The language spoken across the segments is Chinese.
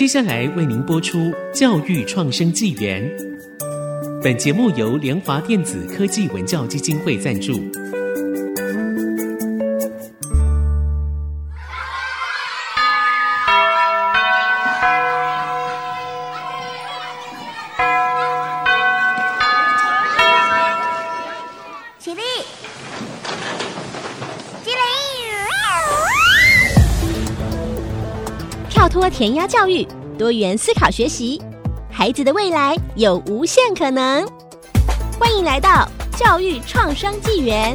接下来为您播出《教育创生纪元》。本节目由联华电子科技文教基金会赞助。填鸭教育，多元思考学习，孩子的未来有无限可能。欢迎来到教育创生纪元。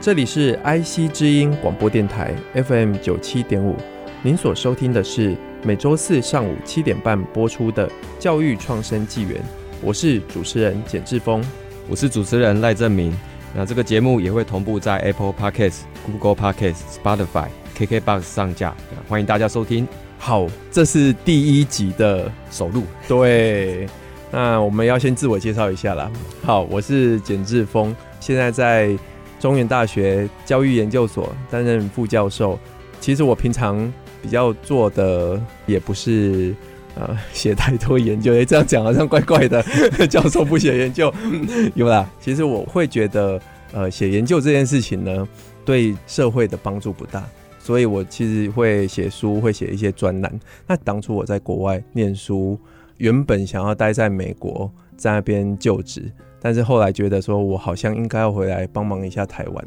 这里是 IC 之音广播电台 FM 九七点五，您所收听的是每周四上午七点半播出的《教育创生纪元》，我是主持人简志峰，我是主持人赖正明。那这个节目也会同步在 Apple Podcast、Google Podcast、Spotify、KKBox 上架，欢迎大家收听。好，这是第一集的首录，对。那我们要先自我介绍一下啦。好，我是简志峰，现在在。中原大学教育研究所担任副教授。其实我平常比较做的也不是呃 写太多研究，哎，这样讲好像怪怪的。教授不写研究，有啦。其实我会觉得，呃，写研究这件事情呢，对社会的帮助不大，所以我其实会写书，会写一些专栏。那当初我在国外念书，原本想要待在美国，在那边就职。但是后来觉得说，我好像应该要回来帮忙一下台湾，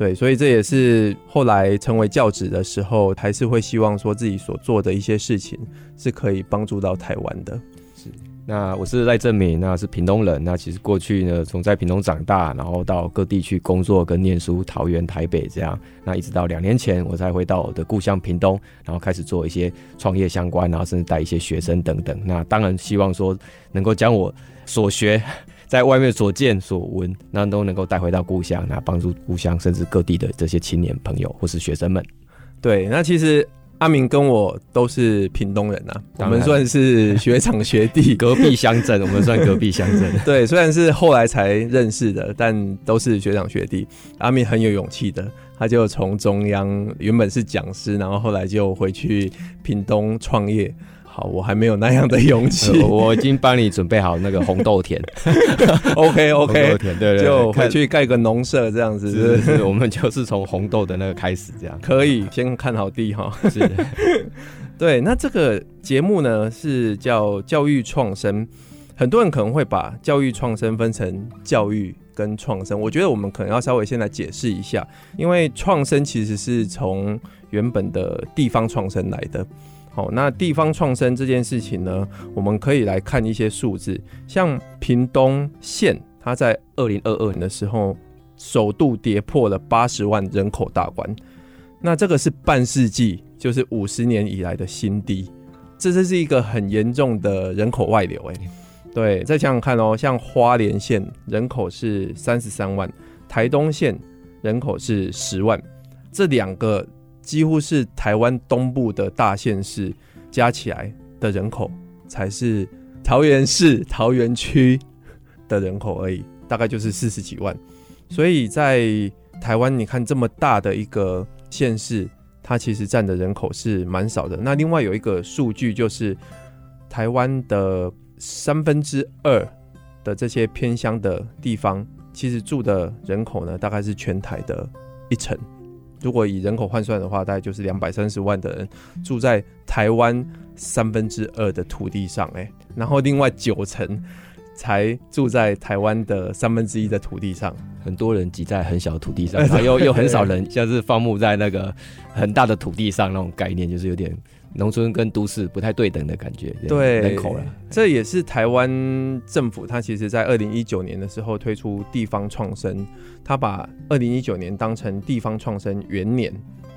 对，所以这也是后来成为教职的时候，还是会希望说自己所做的一些事情是可以帮助到台湾的。是，那我是赖正明，那是屏东人，那其实过去呢，从在屏东长大，然后到各地去工作跟念书，桃园、台北这样，那一直到两年前我才回到我的故乡屏东，然后开始做一些创业相关，然后甚至带一些学生等等。那当然希望说能够将我所学。在外面所见所闻，那都能够带回到故乡，那帮助故乡甚至各地的这些青年朋友或是学生们。对，那其实阿明跟我都是屏东人啊，我们算是学长学弟，隔壁乡镇，我们算隔壁乡镇。对，虽然是后来才认识的，但都是学长学弟。阿明很有勇气的，他就从中央原本是讲师，然后后来就回去屏东创业。好，我还没有那样的勇气。呃，我已经帮你准备好那个红豆田。OK OK，红豆田，对对，对，就回去盖个农舍这样子。是，是，是，我们就是从红豆的那个开始，这样可以先看好地哈。是，对。那这个节目呢是叫教育创生，很多人可能会把教育创生分成教育跟创生。我觉得我们可能要稍微先来解释一下，因为创生其实是从原本的地方创生来的。好，那地方创生这件事情呢，我们可以来看一些数字，像屏东县，它在二零二二年的时候，首度跌破了八十万人口大关，那这个是半世纪，就是五十年以来的新低，这这是一个很严重的人口外流，哎，对，再想想看哦，像花莲县人口是三十三万，台东县人口是十万，这两个。几乎是台湾东部的大县市加起来的人口，才是桃园市桃园区的人口而已，大概就是四十几万。所以在台湾，你看这么大的一个县市，它其实占的人口是蛮少的。那另外有一个数据，就是台湾的三分之二的这些偏乡的地方，其实住的人口呢，大概是全台的一成。如果以人口换算的话，大概就是两百三十万的人住在台湾三分之二的土地上，哎，然后另外九成才住在台湾的三分之一的土地上，很多人挤在很小的土地上，然后又又很少人像是放牧在那个很大的土地上那种概念，就是有点。农村跟都市不太对等的感觉，对人口了。这也是台湾政府，它其实在二零一九年的时候推出地方创生，它把二零一九年当成地方创生元年。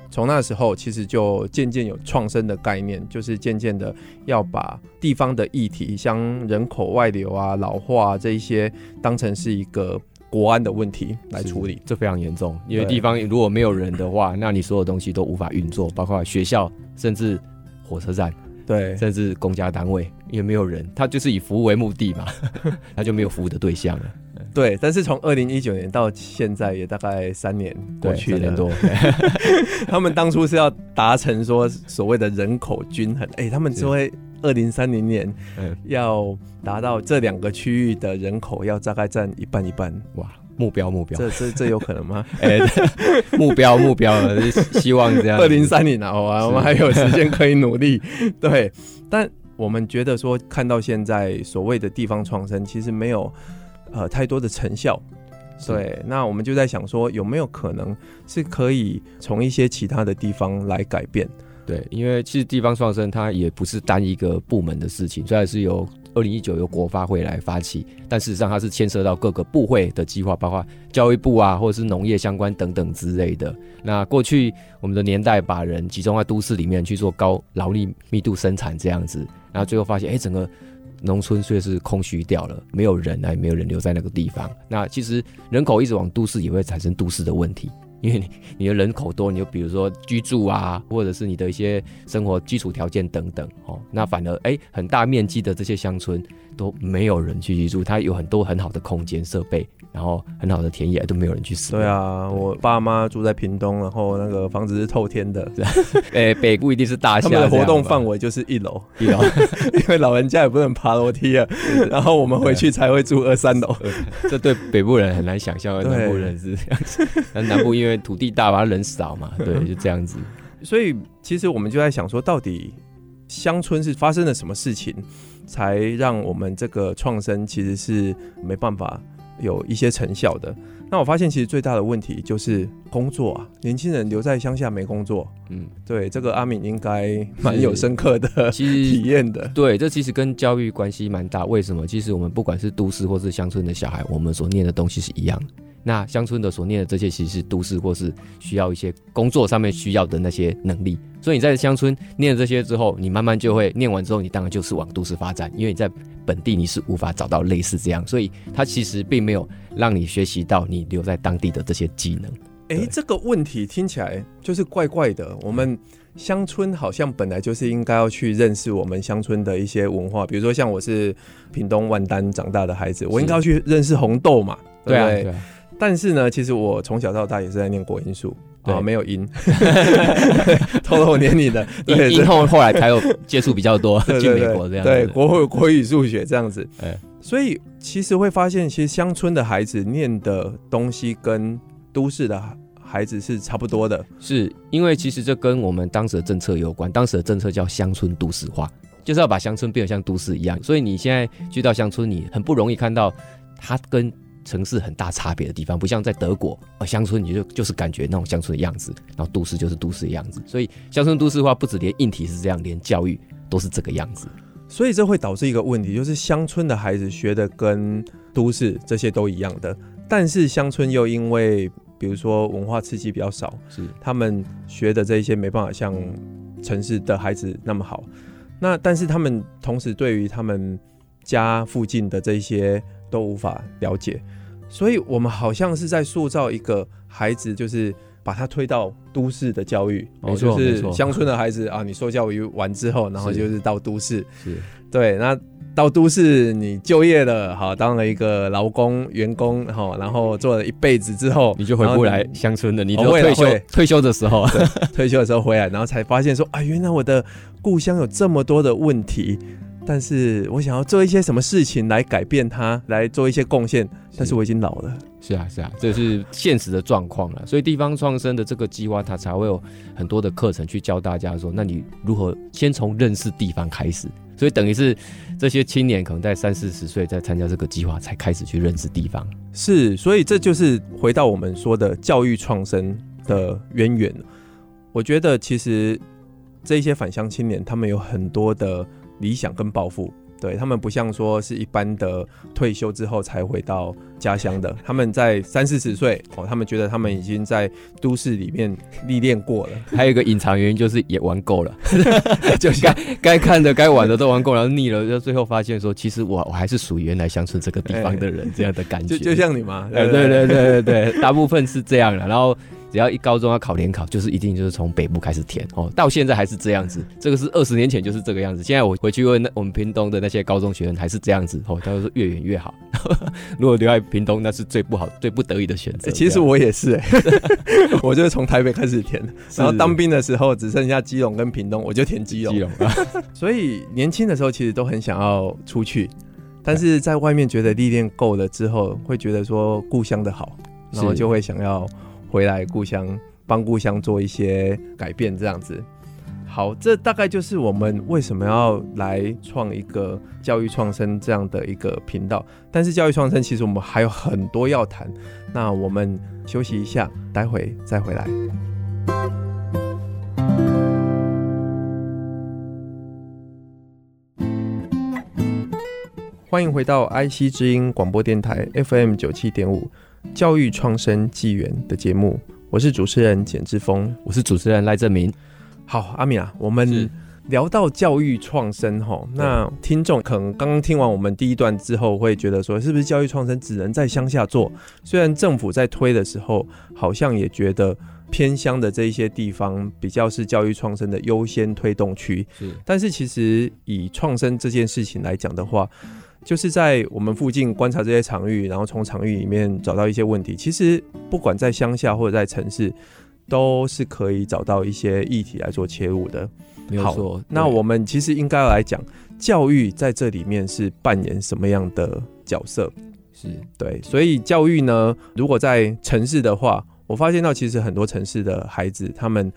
从那时候，其实就渐渐有创生的概念，就是渐渐的要把地方的议题，像人口外流啊、老化啊这一些，当成是一个国安的问题来处理。这非常严重，因为地方如果没有人的话，那你所有东西都无法运作，包括学校，甚至。火车站，对，甚至公家单位，因因为没有人，他就是以服务为目的嘛，他就没有服务的对象了。对，但是从二零一九年到现在也大概三年过去了，三年多。他们当初是要达成说所谓的人口均衡，哎、欸，他们说二零三零年要达到这两个区域的人口要大概占一半一半。哇，目标目标，这这这有可能吗？哎、欸，目标目标，希望这样。二零三零啊，我们还有时间可以努力。对，但我们觉得说看到现在所谓的地方创生，其实没有。呃，太多的成效，对，那我们就在想说，有没有可能是可以从一些其他的地方来改变？对，因为其实地方创生它也不是单一个部门的事情，虽然是由二零一九由国发会来发起，但事实上它是牵涉到各个部会的计划，包括教育部啊，或者是农业相关等等之类的。那过去我们的年代把人集中在都市里面去做高劳力密度生产这样子，然后最后发现，哎，整个。农村却是空虚掉了，没有人，也没有人留在那个地方。那其实人口一直往都市，也会产生都市的问题，因为你你的人口多，你就比如说居住啊，或者是你的一些生活基础条件等等，哦，那反而哎，很大面积的这些乡村都没有人去居住，它有很多很好的空间设备。然后很好的田野都没有人去使用。对啊，对我爸妈住在屏东，然后那个房子是透天的。哎，北部一定是大厦。他们的活动范围就是一楼，一楼，因为老人家也不能爬楼梯啊。然后我们回去才会住二三楼。这对北部人很难想象，南部人是这样子。那南部因为土地大嘛，人少嘛，对，就这样子。所以其实我们就在想说，到底乡村是发生了什么事情，才让我们这个创生其实是没办法。有一些成效的，那我发现其实最大的问题就是工作啊，年轻人留在乡下没工作。嗯，对，这个阿敏应该蛮有深刻的 体验的。对，这其实跟教育关系蛮大。为什么？其实我们不管是都市或是乡村的小孩，我们所念的东西是一样的。那乡村的所念的这些，其实是都市或是需要一些工作上面需要的那些能力。所以你在乡村念了这些之后，你慢慢就会念完之后，你当然就是往都市发展，因为你在本地你是无法找到类似这样，所以它其实并没有让你学习到你留在当地的这些技能。哎、欸，这个问题听起来就是怪怪的。我们乡村好像本来就是应该要去认识我们乡村的一些文化，比如说像我是屏东万丹长大的孩子，我应该要去认识红豆嘛，对不对？但是呢，其实我从小到大也是在念国音数啊，没有音，偷偷念你的，英后后来才有接触比较多，去美国这样，对，国会国语数学这样子，所以其实会发现，其实乡村的孩子念的东西跟都市的孩子是差不多的，是因为其实这跟我们当时的政策有关，当时的政策叫乡村都市化，就是要把乡村变得像都市一样，所以你现在去到乡村，你很不容易看到它跟城市很大差别的地方，不像在德国，呃，乡村你就就是感觉那种乡村的样子，然后都市就是都市的样子。所以乡村都市化不止连硬体是这样，连教育都是这个样子。所以这会导致一个问题，就是乡村的孩子学的跟都市这些都一样的，但是乡村又因为比如说文化刺激比较少，是他们学的这一些没办法像城市的孩子那么好。那但是他们同时对于他们家附近的这些。都无法了解，所以我们好像是在塑造一个孩子，就是把他推到都市的教育，没错，就是乡村的孩子啊，你受教育完之后，然后就是到都市，是。对，那到都市你就业了，好，当了一个劳工员工，好，然后做了一辈子之后，你就回不来乡村了，你就退休退休的时候，退休的时候回来，然后才发现说啊，原来我的故乡有这么多的问题。但是我想要做一些什么事情来改变它，来做一些贡献。但是我已经老了。是啊，是啊，这是现实的状况了。所以地方创生的这个计划，它才会有很多的课程去教大家说，那你如何先从认识地方开始。所以等于是这些青年可能在三四十岁在参加这个计划，才开始去认识地方。是，所以这就是回到我们说的教育创生的渊源。我觉得其实这些返乡青年，他们有很多的。理想跟抱负，对，他们不像说是一般的退休之后才回到家乡的，他们在三四十岁哦，他们觉得他们已经在都市里面历练过了。还有一个隐藏原因就是也玩够了，就该该看的、该玩的都玩够了，然后腻了，就最后发现说，其实我我还是属于原来乡村这个地方的人，这样的感觉。就就像你嘛，对对对对对对，大部分是这样的。然后。只要一高中要考联考，就是一定就是从北部开始填哦，到现在还是这样子。这个是二十年前就是这个样子。现在我回去问那我们屏东的那些高中学生，还是这样子哦，他说越远越好。如果留在屏东，那是最不好、最不得已的选择。其实我也是、欸，我就是从台北开始填，然后当兵的时候只剩下基隆跟屏东，我就填基隆。基隆啊、所以年轻的时候其实都很想要出去，但是在外面觉得历练够了之后，会觉得说故乡的好，然后就会想要回来故乡，帮故乡做一些改变，这样子。好，这大概就是我们为什么要来创一个教育创生这样的一个频道。但是教育创生其实我们还有很多要谈，那我们休息一下，待会再回来。欢迎回到 IC 之音广播电台 FM 九七点五教育创生纪元的节目，我是主持人简志峰，我是主持人赖正明。好，阿米啊，我们聊到教育创生哈，那听众可能刚刚听完我们第一段之后，会觉得说，是不是教育创生只能在乡下做？虽然政府在推的时候，好像也觉得偏乡的这一些地方比较是教育创生的优先推动区，是。但是其实以创生这件事情来讲的话，就是在我们附近观察这些场域，然后从场域里面找到一些问题。其实不管在乡下或者在城市。都是可以找到一些议题来做切入的，没有错。那我们其实应该来讲，教育在这里面是扮演什么样的角色？是对，所以教育呢，如果在城市的话，我发现到其实很多城市的孩子，他们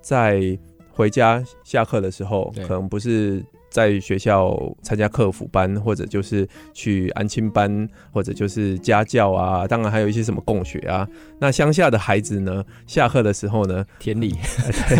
在回家下课的时候，可能不是。在学校参加客服班，或者就是去安亲班，或者就是家教啊。当然还有一些什么共学啊。那乡下的孩子呢，下课的时候呢，田里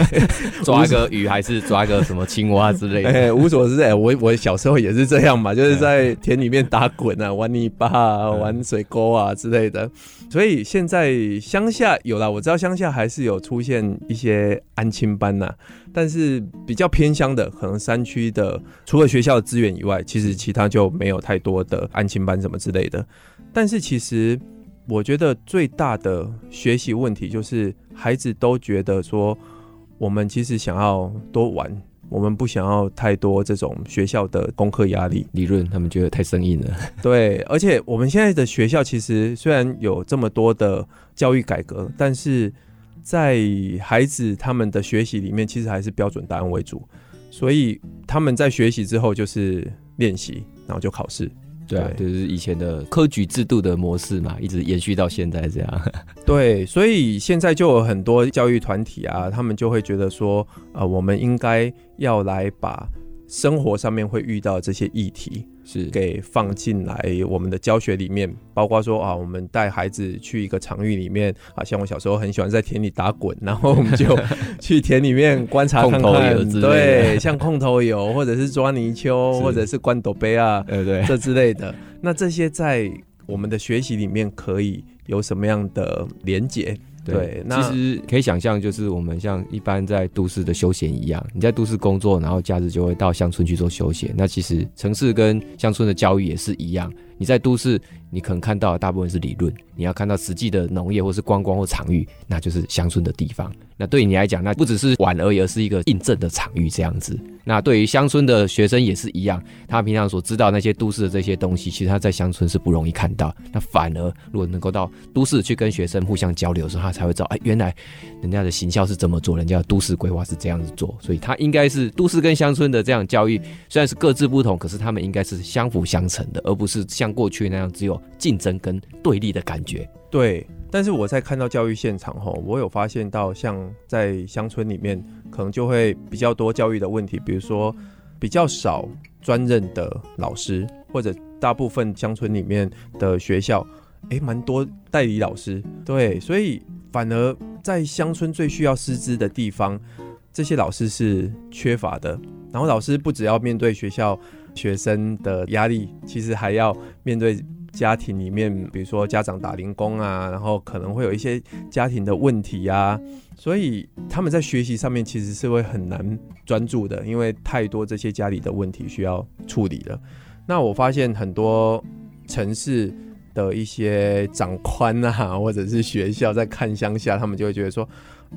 抓个鱼，还是抓个什么青蛙之类的，哎，无所事。哎，我我小时候也是这样嘛，就是在田里面打滚啊，玩泥巴啊，玩水沟啊之类的。所以现在乡下有了，我知道乡下还是有出现一些安亲班呐、啊。但是比较偏乡的，可能山区的，除了学校的资源以外，其实其他就没有太多的安亲班什么之类的。但是其实我觉得最大的学习问题就是，孩子都觉得说，我们其实想要多玩，我们不想要太多这种学校的功课压力、理论，他们觉得太生硬了。对，而且我们现在的学校其实虽然有这么多的教育改革，但是。在孩子他们的学习里面，其实还是标准答案为主，所以他们在学习之后就是练习，然后就考试。对啊，就是以前的科举制度的模式嘛，一直延续到现在这样。对，所以现在就有很多教育团体啊，他们就会觉得说，呃，我们应该要来把生活上面会遇到这些议题。是给放进来我们的教学里面，包括说啊，我们带孩子去一个场域里面啊，像我小时候很喜欢在田里打滚，然后我们就去田里面观察看看，对，像空头油或者是抓泥鳅，或者是关斗杯啊，对对，这之类的。那这些在我们的学习里面可以有什么样的连结？对，那其实可以想象，就是我们像一般在都市的休闲一样，你在都市工作，然后假日就会到乡村去做休闲。那其实城市跟乡村的教育也是一样，你在都市。你可能看到的大部分是理论，你要看到实际的农业或是观光或场域，那就是乡村的地方。那对你来讲，那不只是玩而已，而是一个印证的场域这样子。那对于乡村的学生也是一样，他平常所知道那些都市的这些东西，其实他在乡村是不容易看到。那反而如果能够到都市去跟学生互相交流的时候，他才会知道，哎，原来人家的行销是这么做，人家的都市规划是这样子做。所以他应该是都市跟乡村的这样教育，虽然是各自不同，可是他们应该是相辅相成的，而不是像像过去那样只有。竞争跟对立的感觉，对。但是我在看到教育现场后，我有发现到，像在乡村里面，可能就会比较多教育的问题，比如说比较少专任的老师，或者大部分乡村里面的学校，诶，蛮多代理老师。对，所以反而在乡村最需要师资的地方，这些老师是缺乏的。然后老师不只要面对学校学生的压力，其实还要面对。家庭里面，比如说家长打零工啊，然后可能会有一些家庭的问题啊，所以他们在学习上面其实是会很难专注的，因为太多这些家里的问题需要处理了。那我发现很多城市的一些长官啊，或者是学校在看乡下，他们就会觉得说。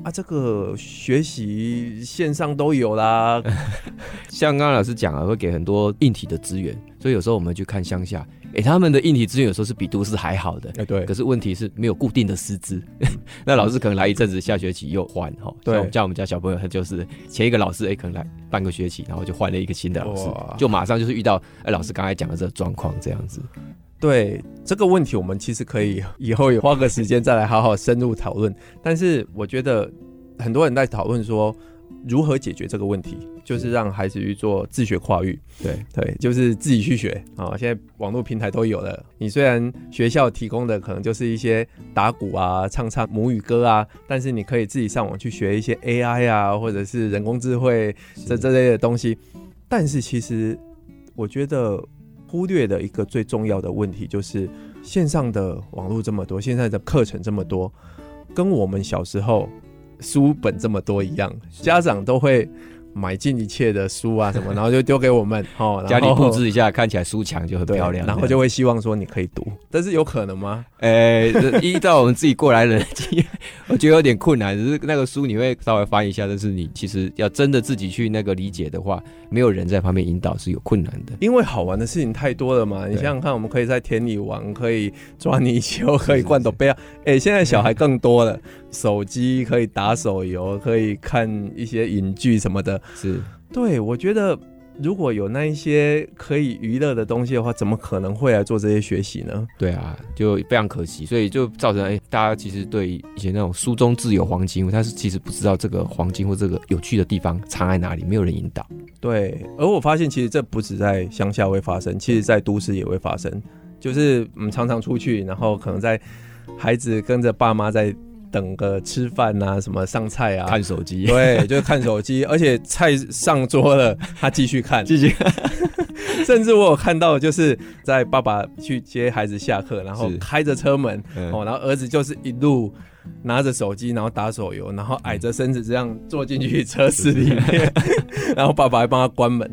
啊，这个学习线上都有啦，像刚刚老师讲了，会给很多硬体的资源，所以有时候我们去看乡下，哎、欸，他们的硬体资源有时候是比都市还好的，哎，对。可是问题是没有固定的师资，那老师可能来一阵子，下学期又换哈。对，像我们家小朋友，他就是前一个老师，哎、欸，可能来半个学期，然后就换了一个新的老师，就马上就是遇到哎、欸，老师刚才讲的这个状况这样子。对这个问题，我们其实可以以后也花个时间再来好好深入讨论。但是我觉得很多人在讨论说如何解决这个问题，就是让孩子去做自学跨域。对对，就是自己去学啊。现在网络平台都有了，你虽然学校提供的可能就是一些打鼓啊、唱唱母语歌啊，但是你可以自己上网去学一些 AI 啊，或者是人工智慧这这类的东西。但是其实我觉得。忽略的一个最重要的问题就是，线上的网络这么多，现在的课程这么多，跟我们小时候书本这么多一样，家长都会。买进一切的书啊什么，然后就丢给我们哦，家里布置一下，看起来书墙就很漂亮，然后就会希望说你可以读，但是有可能吗？哎、欸，依照我们自己过来人的经验，我觉得有点困难。只是那个书你会稍微翻一下，但是你其实要真的自己去那个理解的话，没有人在旁边引导是有困难的。因为好玩的事情太多了嘛，你想想看，我们可以在田里玩，可以抓泥鳅，可以灌斗杯啊。哎、欸，现在小孩更多了。手机可以打手游，可以看一些影剧什么的。是，对，我觉得如果有那一些可以娱乐的东西的话，怎么可能会来做这些学习呢？对啊，就非常可惜，所以就造成哎、欸，大家其实对以前那种书中自有黄金，他是其实不知道这个黄金或这个有趣的地方藏在哪里，没有人引导。对，而我发现其实这不止在乡下会发生，其实在都市也会发生。就是我们常常出去，然后可能在孩子跟着爸妈在。等个吃饭啊，什么上菜啊，看手机，对，就是看手机，而且菜上桌了，他继续看，继续。看。甚至我有看到，就是在爸爸去接孩子下课，然后开着车门，哦，然后儿子就是一路拿着手机，然后打手游，然后矮着身子这样坐进去车室里面，然后爸爸还帮他关门。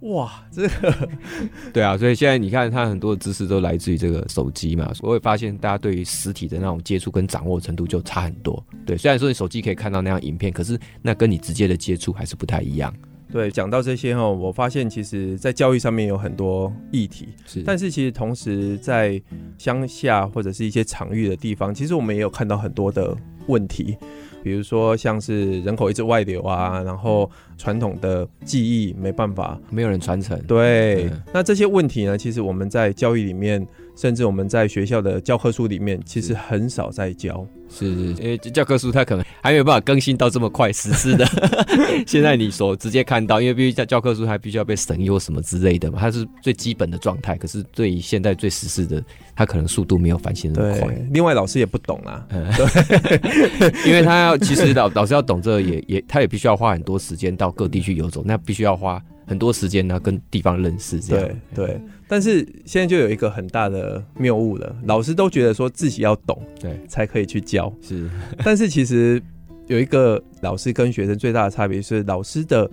哇，这个 对啊，所以现在你看，他很多的知识都来自于这个手机嘛。我会发现，大家对于实体的那种接触跟掌握程度就差很多。对，虽然说你手机可以看到那样影片，可是那跟你直接的接触还是不太一样。对，讲到这些哈，我发现其实在教育上面有很多议题，是，但是其实同时在乡下或者是一些场域的地方，其实我们也有看到很多的问题。比如说，像是人口一直外流啊，然后传统的技艺没办法，没有人传承。对，嗯，那这些问题呢，其实我们在教育里面，甚至我们在学校的教科书里面，其实很少在教。是，是，因为教科书它可能还没有办法更新到这么快实施的。现在你所直接看到，因为必须教教科书还必须要被审优什么之类的嘛，它是最基本的状态。可是对于现在最实施的，它可能速度没有翻新那么快。另外，老师也不懂啊，嗯、对，因为他要其实老老师要懂这个，也也他也必须要花很多时间到各地去游走，那必须要花。很多时间呢，跟地方认识这样。对对，但是现在就有一个很大的谬误了，老师都觉得说自己要懂，对，才可以去教。是，但是其实有一个老师跟学生最大的差别是，老师的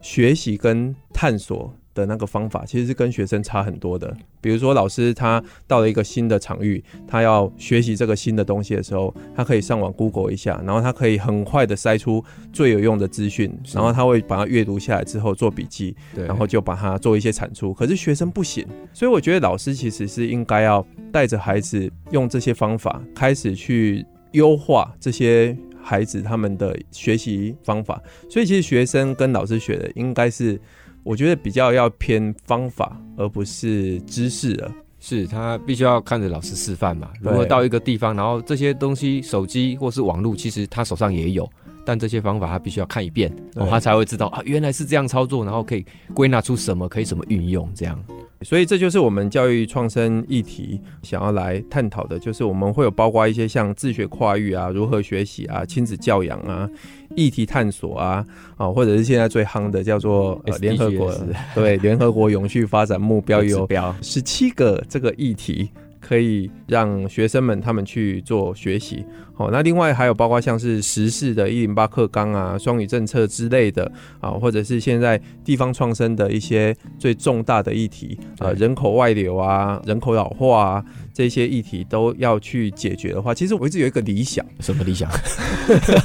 学习跟探索。的那个方法其实是跟学生差很多的。比如说，老师他到了一个新的场域，他要学习这个新的东西的时候，他可以上网 Google 一下，然后他可以很快的筛出最有用的资讯，然后他会把它阅读下来之后做笔记，然后就把它做一些产出。可是学生不行，所以我觉得老师其实是应该要带着孩子用这些方法开始去优化这些孩子他们的学习方法。所以其实学生跟老师学的应该是。我觉得比较要偏方法，而不是知识了。是他必须要看着老师示范嘛。如何到一个地方，然后这些东西，手机或是网络，其实他手上也有，但这些方法他必须要看一遍，哦，他才会知道啊，原来是这样操作，然后可以归纳出什么可以怎么运用这样。所以这就是我们教育创生议题想要来探讨的，就是我们会有包括一些像自学跨域啊、如何学习啊、亲子教养啊、议题探索啊，啊，或者是现在最夯的叫做呃联合国对联合国永续发展目标 有十七个这个议题，可以让学生们他们去做学习。好，那另外还有包括像是时事的一零八课纲啊、双语政策之类的啊，或者是现在地方创生的一些最重大的议题啊，人口外流啊、人口老化啊这些议题都要去解决的话，其实我一直有一个理想，什么理想？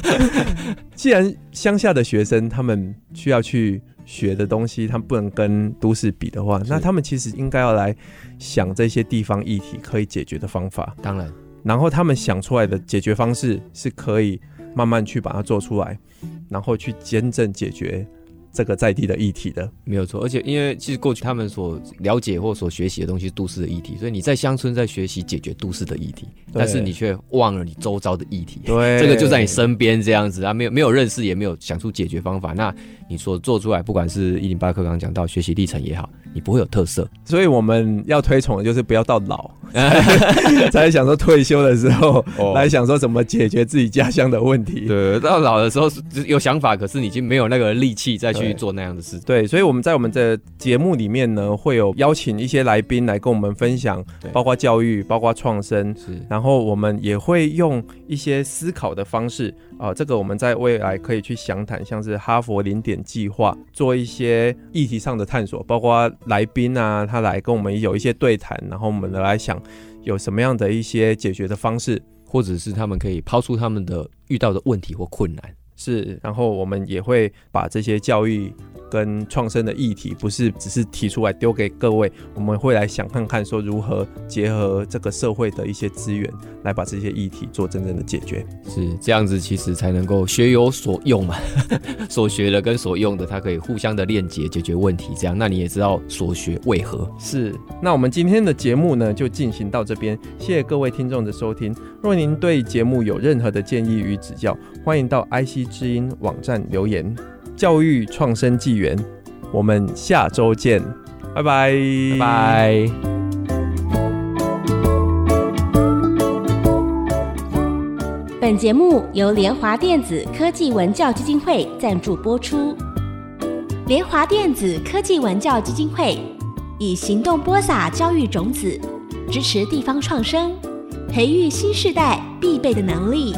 既然乡下的学生他们需要去学的东西，他们不能跟都市比的话，那他们其实应该要来想这些地方议题可以解决的方法。当然，然后他们想出来的解决方式是可以慢慢去把它做出来，然后去真正解决。这个在地的议题的没有错，而且因为其实过去他们所了解或所学习的东西是都市的议题，所以你在乡村在学习解决都市的议题，但是你却忘了你周遭的议题。对，这个就在你身边这样子啊，没有没有认识，也没有想出解决方法。那你所做出来，不管是一零八课刚刚讲到学习历程也好，你不会有特色。所以我们要推崇的就是不要到老 才想说退休的时候、哦、来想说怎么解决自己家乡的问题。对，到老的时候有想法，可是你已经没有那个力气再去。做那样的事，对，所以我们在我们的节目里面呢，会有邀请一些来宾来跟我们分享，包括教育，包括创生，是，然后我们也会用一些思考的方式啊、呃，这个我们在未来可以去详谈，像是哈佛零点计划，做一些议题上的探索，包括来宾啊，他来跟我们有一些对谈，然后我们来想有什么样的一些解决的方式，或者是他们可以抛出他们的遇到的问题或困难。是，然后我们也会把这些教育跟创生的议题，不是只是提出来丢给各位，我们会来想看看说如何结合这个社会的一些资源，来把这些议题做真正的解决。是这样子，其实才能够学有所用嘛，所学的跟所用的，它可以互相的链接，解决问题。这样，那你也知道所学为何。是，那我们今天的节目呢，就进行到这边，谢谢各位听众的收听。若您对节目有任何的建议与指教，欢迎到 IC。知音网站留言，教育创生纪元，我们下周见，拜拜拜拜。本节目由联华电子科技文教基金会赞助播出。联华电子科技文教基金会以行动播撒教育种子，支持地方创生，培育新时代必备的能力。